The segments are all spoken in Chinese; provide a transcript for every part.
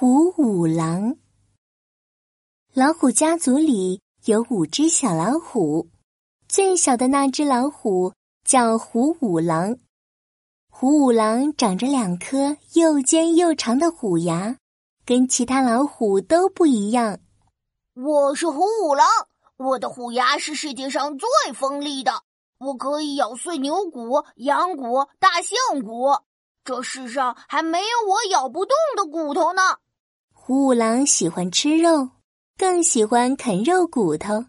虎五郎。老虎家族里有五只小老虎，最小的那只老虎叫虎五郎。虎五郎长着两颗又尖又长的虎牙，跟其他老虎都不一样。我是虎五郎，我的虎牙是世界上最锋利的，我可以咬碎牛骨、羊骨、大象骨，这世上还没有我咬不动的骨头呢。虎五郎喜欢吃肉，更喜欢啃肉骨头。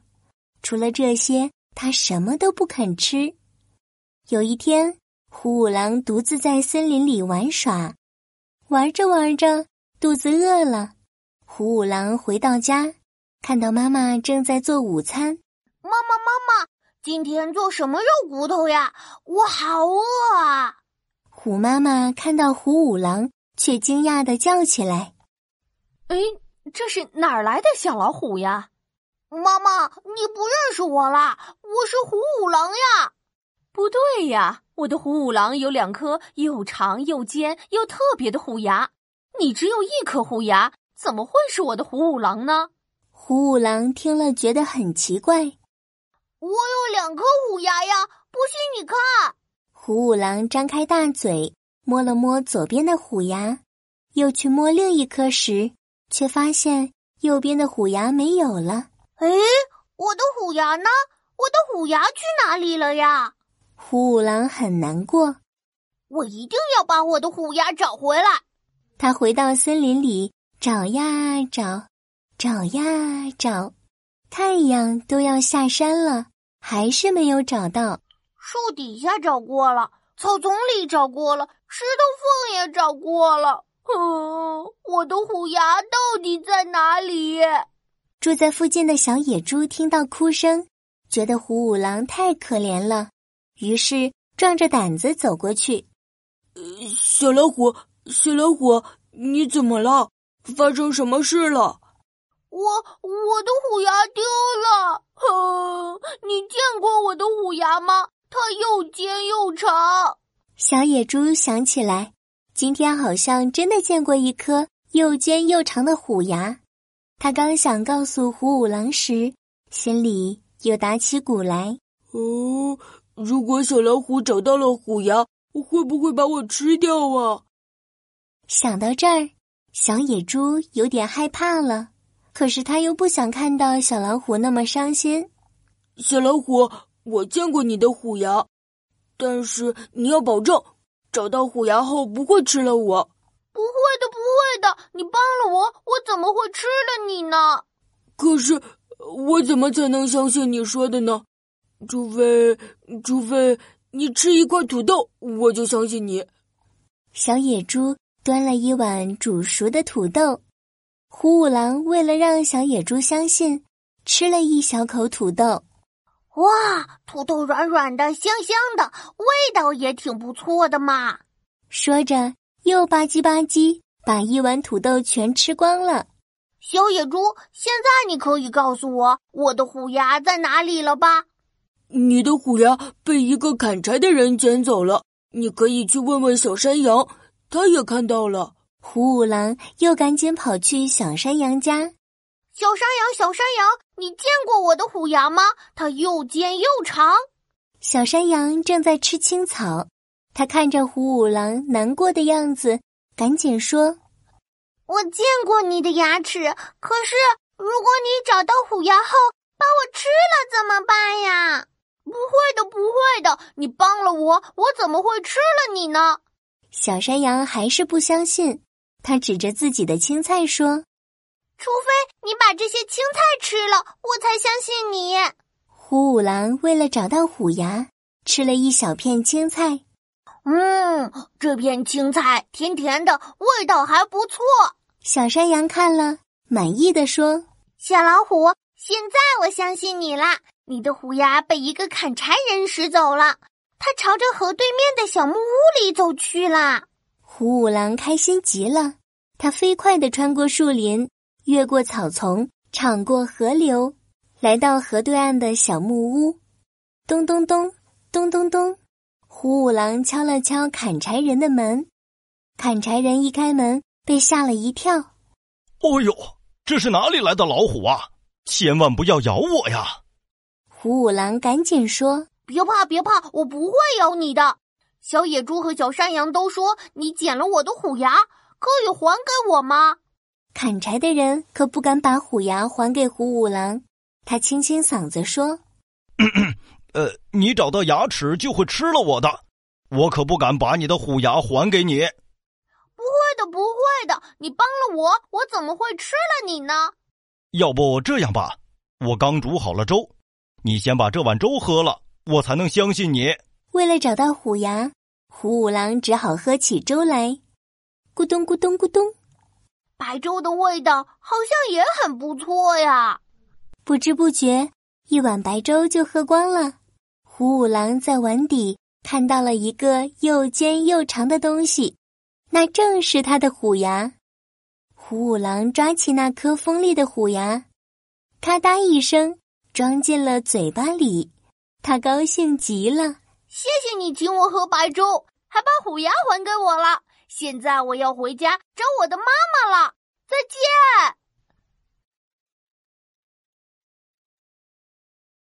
除了这些，他什么都不肯吃。有一天，虎五郎独自在森林里玩耍，玩着玩着，肚子饿了。虎五郎回到家，看到妈妈正在做午餐。妈妈，妈妈，今天做什么肉骨头呀？我好饿啊！虎妈妈看到虎五郎，却惊讶的叫起来。哎，这是哪儿来的小老虎呀？妈妈，你不认识我啦？我是虎五郎呀！不对呀，我的虎五郎有两颗又长又尖又特别的虎牙，你只有一颗虎牙，怎么会是我的虎五郎呢？虎五郎听了觉得很奇怪。我有两颗虎牙呀，不信你看。虎五郎张开大嘴，摸了摸左边的虎牙，又去摸另一颗时。却发现右边的虎牙没有了。哎，我的虎牙呢？我的虎牙去哪里了呀？虎五郎很难过。我一定要把我的虎牙找回来。他回到森林里找呀找，找呀找，太阳都要下山了，还是没有找到。树底下找过了，草丛里找过了，石头缝也找过了。嗯，我的虎牙到底在哪里？住在附近的小野猪听到哭声，觉得虎五郎太可怜了，于是壮着胆子走过去。小老虎，小老虎，你怎么了？发生什么事了？我我的虎牙丢了。哼，你见过我的虎牙吗？它又尖又长。小野猪想起来。今天好像真的见过一颗又尖又长的虎牙，他刚想告诉虎五郎时，心里又打起鼓来。哦，如果小老虎找到了虎牙，会不会把我吃掉啊？想到这儿，小野猪有点害怕了。可是他又不想看到小老虎那么伤心。小老虎，我见过你的虎牙，但是你要保证。找到虎牙后不会吃了我，不会的，不会的。你帮了我，我怎么会吃了你呢？可是我怎么才能相信你说的呢？除非，除非你吃一块土豆，我就相信你。小野猪端了一碗煮熟的土豆，虎五郎为了让小野猪相信，吃了一小口土豆。哇，土豆软软的，香香的，味道也挺不错的嘛！说着，又吧唧吧唧把一碗土豆全吃光了。小野猪，现在你可以告诉我我的虎牙在哪里了吧？你的虎牙被一个砍柴的人捡走了，你可以去问问小山羊，他也看到了。虎五郎又赶紧跑去小山羊家。小山羊，小山羊，你见过我的虎牙吗？它又尖又长。小山羊正在吃青草，它看着虎五郎难过的样子，赶紧说：“我见过你的牙齿，可是如果你找到虎牙后把我吃了怎么办呀？”“不会的，不会的，你帮了我，我怎么会吃了你呢？”小山羊还是不相信，他指着自己的青菜说。除非你把这些青菜吃了，我才相信你。虎五郎为了找到虎牙，吃了一小片青菜。嗯，这片青菜甜甜的，味道还不错。小山羊看了，满意的说：“小老虎，现在我相信你啦！你的虎牙被一个砍柴人拾走了，他朝着河对面的小木屋里走去了。”虎五郎开心极了，他飞快的穿过树林。越过草丛，闯过河流，来到河对岸的小木屋。咚咚咚，咚咚咚，虎五郎敲了敲砍柴人的门。砍柴人一开门，被吓了一跳。哦呦，这是哪里来的老虎啊？千万不要咬我呀！虎五郎赶紧说：“别怕，别怕，我不会咬你的。小野猪和小山羊都说你捡了我的虎牙，可以还给我吗？”砍柴的人可不敢把虎牙还给虎五郎，他清清嗓子说：“呃，你找到牙齿就会吃了我的，我可不敢把你的虎牙还给你。”不会的，不会的，你帮了我，我怎么会吃了你呢？要不这样吧，我刚煮好了粥，你先把这碗粥喝了，我才能相信你。为了找到虎牙，虎五郎只好喝起粥来，咕咚咕咚咕咚。白粥的味道好像也很不错呀。不知不觉，一碗白粥就喝光了。虎五郎在碗底看到了一个又尖又长的东西，那正是他的虎牙。虎五郎抓起那颗锋利的虎牙，咔嗒一声装进了嘴巴里。他高兴极了，谢谢你请我喝白粥，还把虎牙还给我了。现在我要回家找我的妈妈了。再见。